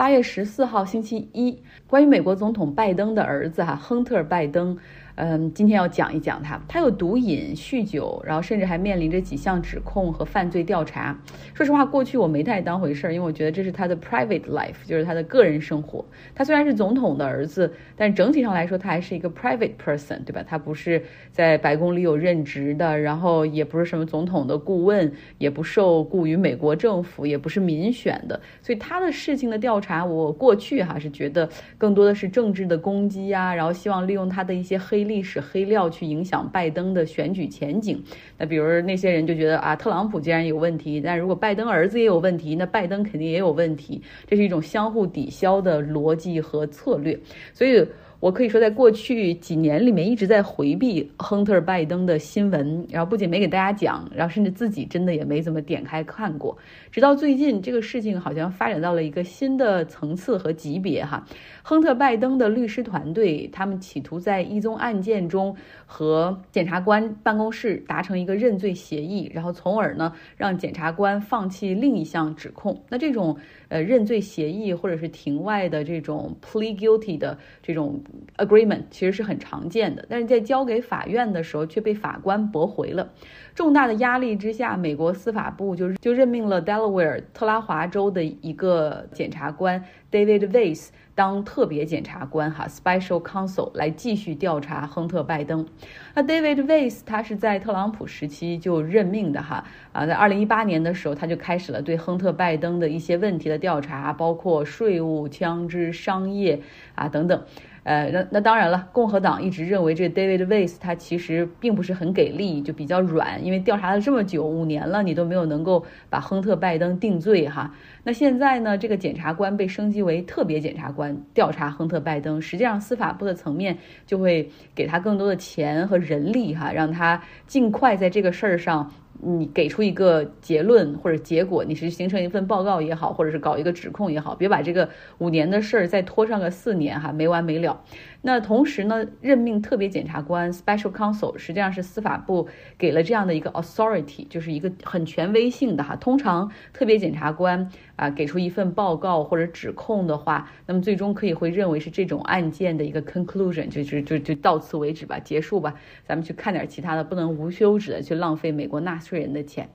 八月十四号星期一，关于美国总统拜登的儿子哈，亨特·拜登。嗯，今天要讲一讲他，他有毒瘾、酗酒，然后甚至还面临着几项指控和犯罪调查。说实话，过去我没太当回事，因为我觉得这是他的 private life，就是他的个人生活。他虽然是总统的儿子，但整体上来说，他还是一个 private person，对吧？他不是在白宫里有任职的，然后也不是什么总统的顾问，也不受雇于美国政府，也不是民选的。所以他的事情的调查，我过去哈是觉得更多的是政治的攻击啊，然后希望利用他的一些黑。历史黑料去影响拜登的选举前景，那比如那些人就觉得啊，特朗普既然有问题，但如果拜登儿子也有问题，那拜登肯定也有问题，这是一种相互抵消的逻辑和策略，所以。我可以说，在过去几年里面一直在回避亨特·拜登的新闻，然后不仅没给大家讲，然后甚至自己真的也没怎么点开看过。直到最近，这个事情好像发展到了一个新的层次和级别哈。亨特·拜登的律师团队，他们企图在一宗案件中和检察官办公室达成一个认罪协议，然后从而呢让检察官放弃另一项指控。那这种呃认罪协议或者是庭外的这种 plea guilty 的这种。Agreement 其实是很常见的，但是在交给法院的时候却被法官驳回了。重大的压力之下，美国司法部就就任命了 Delaware 特拉华州的一个检察官 David Weiss 当特别检察官哈 Special Counsel 来继续调查亨特拜登。那 David Weiss 他是在特朗普时期就任命的哈啊，在二零一八年的时候他就开始了对亨特拜登的一些问题的调查，包括税务、枪支、商业啊等等。呃，那那当然了，共和党一直认为这 David Weiss 他其实并不是很给力，就比较软，因为调查了这么久，五年了，你都没有能够把亨特拜登定罪哈。那现在呢，这个检察官被升级为特别检察官，调查亨特拜登，实际上司法部的层面就会给他更多的钱和人力哈，让他尽快在这个事儿上。你给出一个结论或者结果，你是形成一份报告也好，或者是搞一个指控也好，别把这个五年的事儿再拖上个四年哈，没完没了。那同时呢，任命特别检察官 （Special Counsel） 实际上是司法部给了这样的一个 authority，就是一个很权威性的哈。通常特别检察官啊给出一份报告或者指控的话，那么最终可以会认为是这种案件的一个 conclusion，就是就就到此为止吧，结束吧。咱们去看点其他的，不能无休止的去浪费美国纳税人的钱。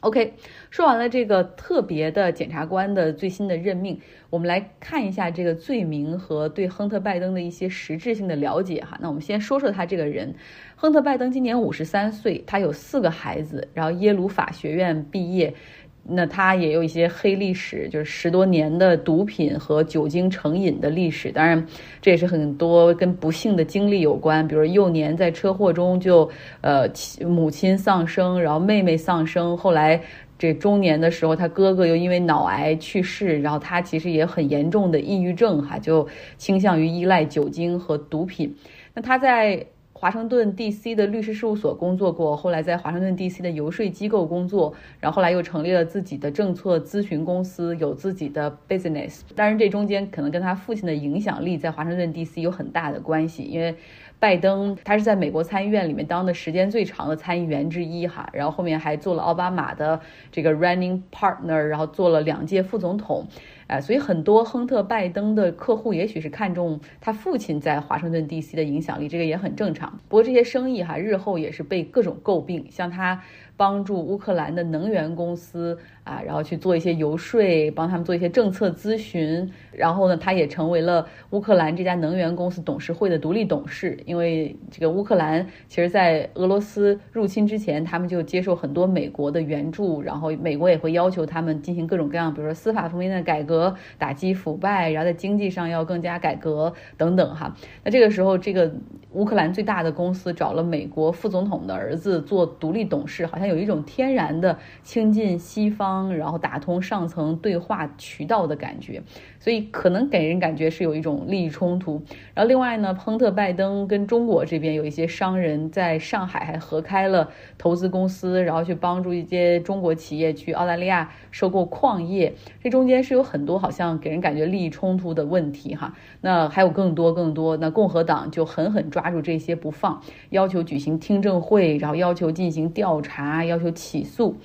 OK，说完了这个特别的检察官的最新的任命，我们来看一下这个罪名和对亨特·拜登的一些实质性的了解哈。那我们先说说他这个人，亨特·拜登今年五十三岁，他有四个孩子，然后耶鲁法学院毕业。那他也有一些黑历史，就是十多年的毒品和酒精成瘾的历史。当然，这也是很多跟不幸的经历有关，比如幼年在车祸中就呃母亲丧生，然后妹妹丧生，后来这中年的时候，他哥哥又因为脑癌去世，然后他其实也很严重的抑郁症哈，就倾向于依赖酒精和毒品。那他在。华盛顿 D.C. 的律师事务所工作过，后来在华盛顿 D.C. 的游说机构工作，然后后来又成立了自己的政策咨询公司，有自己的 business。当然，这中间可能跟他父亲的影响力在华盛顿 D.C. 有很大的关系，因为拜登他是在美国参议院里面当的时间最长的参议员之一哈，然后后面还做了奥巴马的这个 running partner，然后做了两届副总统。哎，所以很多亨特·拜登的客户也许是看中他父亲在华盛顿 D.C. 的影响力，这个也很正常。不过这些生意哈，日后也是被各种诟病，像他。帮助乌克兰的能源公司啊，然后去做一些游说，帮他们做一些政策咨询。然后呢，他也成为了乌克兰这家能源公司董事会的独立董事。因为这个乌克兰其实，在俄罗斯入侵之前，他们就接受很多美国的援助，然后美国也会要求他们进行各种各样，比如说司法方面的改革，打击腐败，然后在经济上要更加改革等等哈。那这个时候，这个乌克兰最大的公司找了美国副总统的儿子做独立董事，好像。有一种天然的亲近西方，然后打通上层对话渠道的感觉，所以可能给人感觉是有一种利益冲突。然后另外呢，亨特·拜登跟中国这边有一些商人在上海还合开了投资公司，然后去帮助一些中国企业去澳大利亚收购矿业，这中间是有很多好像给人感觉利益冲突的问题哈。那还有更多更多，那共和党就狠狠抓住这些不放，要求举行听证会，然后要求进行调查。要求起诉，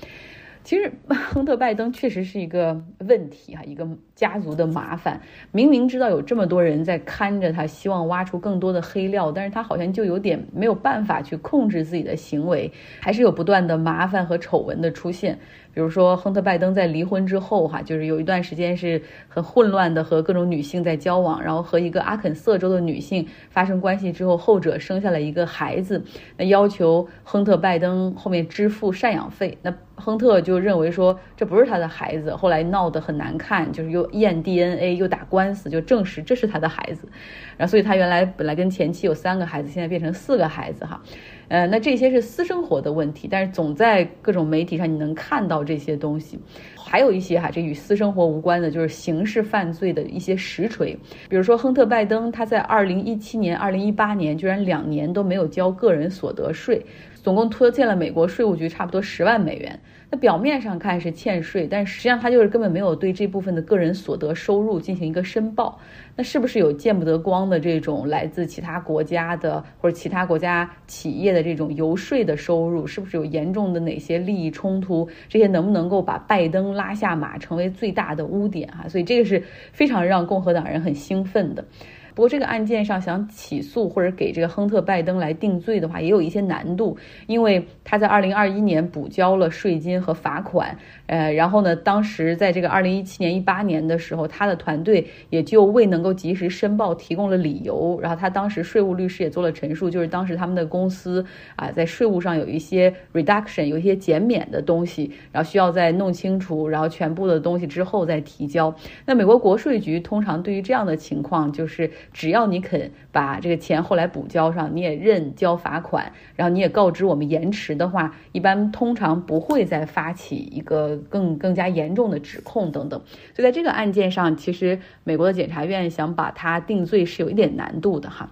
其实 亨特·拜登确实是一个问题哈，一个家族的麻烦。明明知道有这么多人在看着他，希望挖出更多的黑料，但是他好像就有点没有办法去控制自己的行为，还是有不断的麻烦和丑闻的出现。比如说，亨特·拜登在离婚之后，哈，就是有一段时间是很混乱的，和各种女性在交往，然后和一个阿肯色州的女性发生关系之后，后者生下了一个孩子，那要求亨特·拜登后面支付赡养费，那亨特就认为说这不是他的孩子，后来闹得很难看，就是又验 DNA 又打官司，就证实这是他的孩子，然后所以他原来本来跟前妻有三个孩子，现在变成四个孩子，哈。呃，那这些是私生活的问题，但是总在各种媒体上你能看到这些东西，还有一些哈，这与私生活无关的，就是刑事犯罪的一些实锤，比如说亨特·拜登，他在二零一七年、二零一八年居然两年都没有交个人所得税，总共拖欠了美国税务局差不多十万美元。那表面上看是欠税，但实际上他就是根本没有对这部分的个人所得收入进行一个申报。那是不是有见不得光的这种来自其他国家的或者其他国家企业的这种游说的收入？是不是有严重的哪些利益冲突？这些能不能够把拜登拉下马，成为最大的污点？哈，所以这个是非常让共和党人很兴奋的。不过这个案件上想起诉或者给这个亨特·拜登来定罪的话，也有一些难度，因为他在二零二一年补交了税金和罚款，呃，然后呢，当时在这个二零一七年、一八年的时候，他的团队也就未能够及时申报提供了理由，然后他当时税务律师也做了陈述，就是当时他们的公司啊，在税务上有一些 reduction，有一些减免的东西，然后需要再弄清楚，然后全部的东西之后再提交。那美国国税局通常对于这样的情况就是。只要你肯把这个钱后来补交上，你也认交罚款，然后你也告知我们延迟的话，一般通常不会再发起一个更更加严重的指控等等。所以在这个案件上，其实美国的检察院想把他定罪是有一点难度的哈。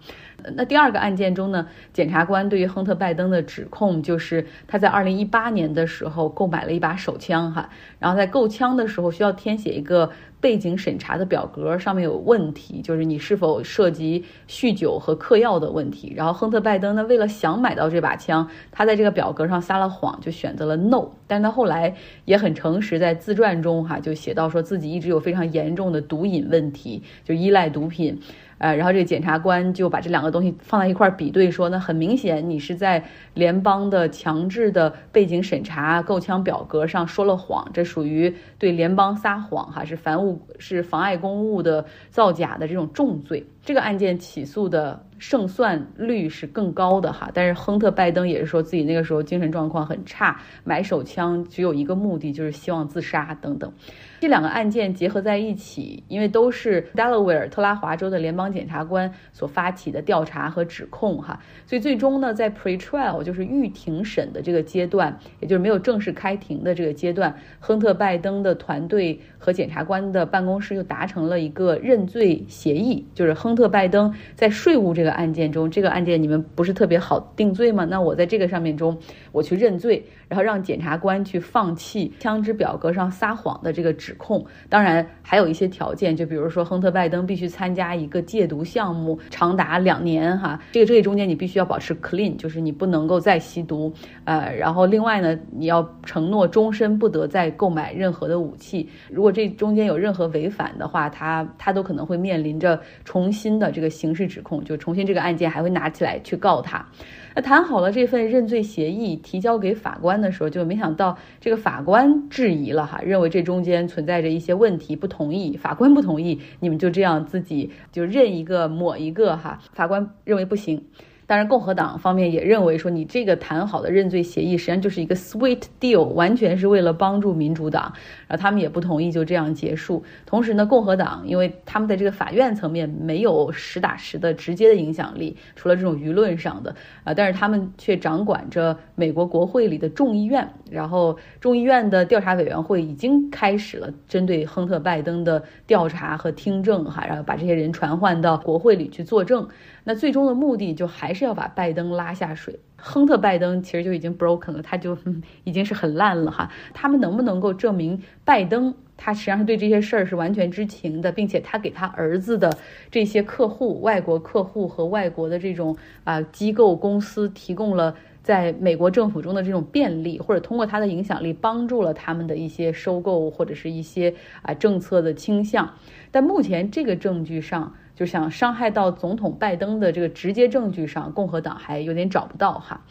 那第二个案件中呢，检察官对于亨特·拜登的指控就是他在二零一八年的时候购买了一把手枪，哈，然后在购枪的时候需要填写一个背景审查的表格，上面有问题，就是你是否涉及酗酒和嗑药的问题。然后亨特·拜登呢，为了想买到这把枪，他在这个表格上撒了谎，就选择了 no。但是他后来也很诚实，在自传中哈就写到说自己一直有非常严重的毒瘾问题，就依赖毒品。呃，然后这个检察官就把这两个东西放在一块比对，说那很明显你是在联邦的强制的背景审查购枪表格上说了谎，这属于对联邦撒谎哈，是妨误是妨碍公务的造假的这种重罪。这个案件起诉的胜算率是更高的哈，但是亨特·拜登也是说自己那个时候精神状况很差，买手枪只有一个目的就是希望自杀等等。这两个案件结合在一起，因为都是 Delaware 特拉华州的联邦检察官所发起的调查和指控，哈，所以最终呢，在 pre-trial 就是预庭审的这个阶段，也就是没有正式开庭的这个阶段，亨特·拜登的团队和检察官的办公室就达成了一个认罪协议，就是亨亨特·拜登在税务这个案件中，这个案件你们不是特别好定罪吗？那我在这个上面中，我去认罪，然后让检察官去放弃枪支表格上撒谎的这个指。控当然还有一些条件，就比如说亨特·拜登必须参加一个戒毒项目，长达两年哈。这个这个中间你必须要保持 clean，就是你不能够再吸毒。呃，然后另外呢，你要承诺终身不得再购买任何的武器。如果这中间有任何违反的话，他他都可能会面临着重新新的这个刑事指控，就重新这个案件还会拿起来去告他。那谈好了这份认罪协议，提交给法官的时候，就没想到这个法官质疑了哈，认为这中间存在着一些问题，不同意。法官不同意，你们就这样自己就认一个抹一个哈。法官认为不行。当然，共和党方面也认为说，你这个谈好的认罪协议实际上就是一个 sweet deal，完全是为了帮助民主党，然后他们也不同意就这样结束。同时呢，共和党因为他们在这个法院层面没有实打实的直接的影响力，除了这种舆论上的啊，但是他们却掌管着美国国会里的众议院，然后众议院的调查委员会已经开始了针对亨特·拜登的调查和听证哈，然后把这些人传唤到国会里去作证。那最终的目的就还是要把拜登拉下水。亨特·拜登其实就已经 broken 了，他就已经是很烂了哈。他们能不能够证明拜登他实际上是对这些事儿是完全知情的，并且他给他儿子的这些客户、外国客户和外国的这种啊机构公司提供了在美国政府中的这种便利，或者通过他的影响力帮助了他们的一些收购或者是一些啊政策的倾向。但目前这个证据上，就想伤害到总统拜登的这个直接证据上，共和党还有点找不到哈。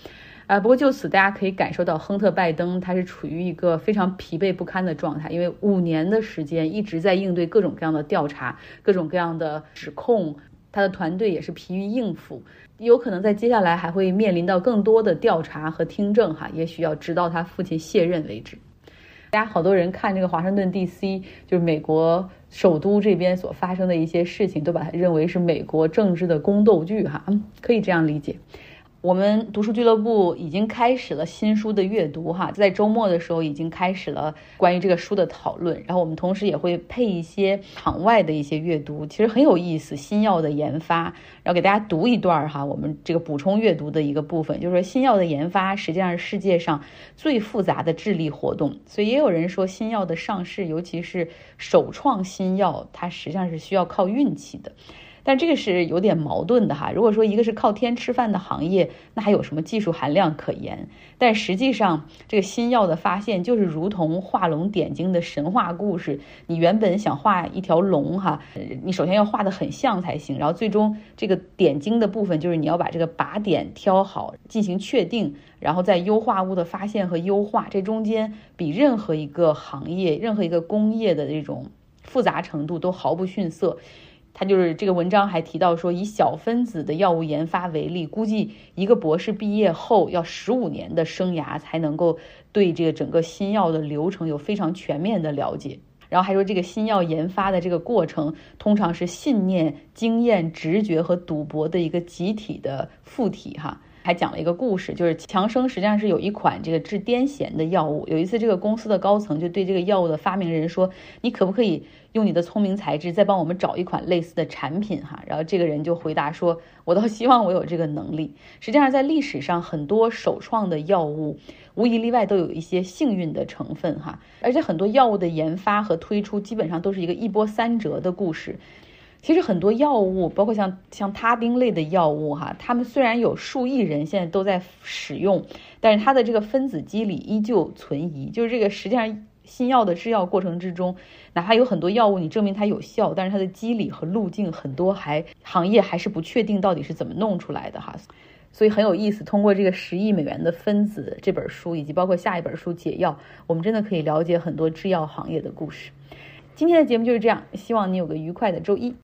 啊，不过就此大家可以感受到，亨特·拜登他是处于一个非常疲惫不堪的状态，因为五年的时间一直在应对各种各样的调查、各种各样的指控，他的团队也是疲于应付，有可能在接下来还会面临到更多的调查和听证，哈，也许要直到他父亲卸任为止。大家好多人看这个华盛顿 D.C.，就是美国首都这边所发生的一些事情，都把它认为是美国政治的宫斗剧，哈，可以这样理解。我们读书俱乐部已经开始了新书的阅读，哈，在周末的时候已经开始了关于这个书的讨论。然后我们同时也会配一些场外的一些阅读，其实很有意思。新药的研发，然后给大家读一段哈，我们这个补充阅读的一个部分，就是说新药的研发实际上是世界上最复杂的智力活动。所以也有人说，新药的上市，尤其是首创新药，它实际上是需要靠运气的。但这个是有点矛盾的哈。如果说一个是靠天吃饭的行业，那还有什么技术含量可言？但实际上，这个新药的发现就是如同画龙点睛的神话故事。你原本想画一条龙哈，你首先要画的很像才行。然后最终这个点睛的部分就是你要把这个靶点挑好，进行确定，然后再优化物的发现和优化。这中间比任何一个行业、任何一个工业的这种复杂程度都毫不逊色。他就是这个文章还提到说，以小分子的药物研发为例，估计一个博士毕业后要十五年的生涯才能够对这个整个新药的流程有非常全面的了解。然后还说，这个新药研发的这个过程通常是信念、经验、直觉和赌博的一个集体的附体，哈。还讲了一个故事，就是强生实际上是有一款这个治癫痫的药物。有一次，这个公司的高层就对这个药物的发明人说：“你可不可以用你的聪明才智再帮我们找一款类似的产品？”哈，然后这个人就回答说：“我倒希望我有这个能力。”实际上，在历史上很多首创的药物，无一例外都有一些幸运的成分，哈。而且很多药物的研发和推出基本上都是一个一波三折的故事。其实很多药物，包括像像他汀类的药物，哈，他们虽然有数亿人现在都在使用，但是它的这个分子机理依旧存疑。就是这个实际上新药的制药过程之中，哪怕有很多药物你证明它有效，但是它的机理和路径很多还行业还是不确定到底是怎么弄出来的哈。所以很有意思，通过这个十亿美元的分子这本书，以及包括下一本书解药，我们真的可以了解很多制药行业的故事。今天的节目就是这样，希望你有个愉快的周一。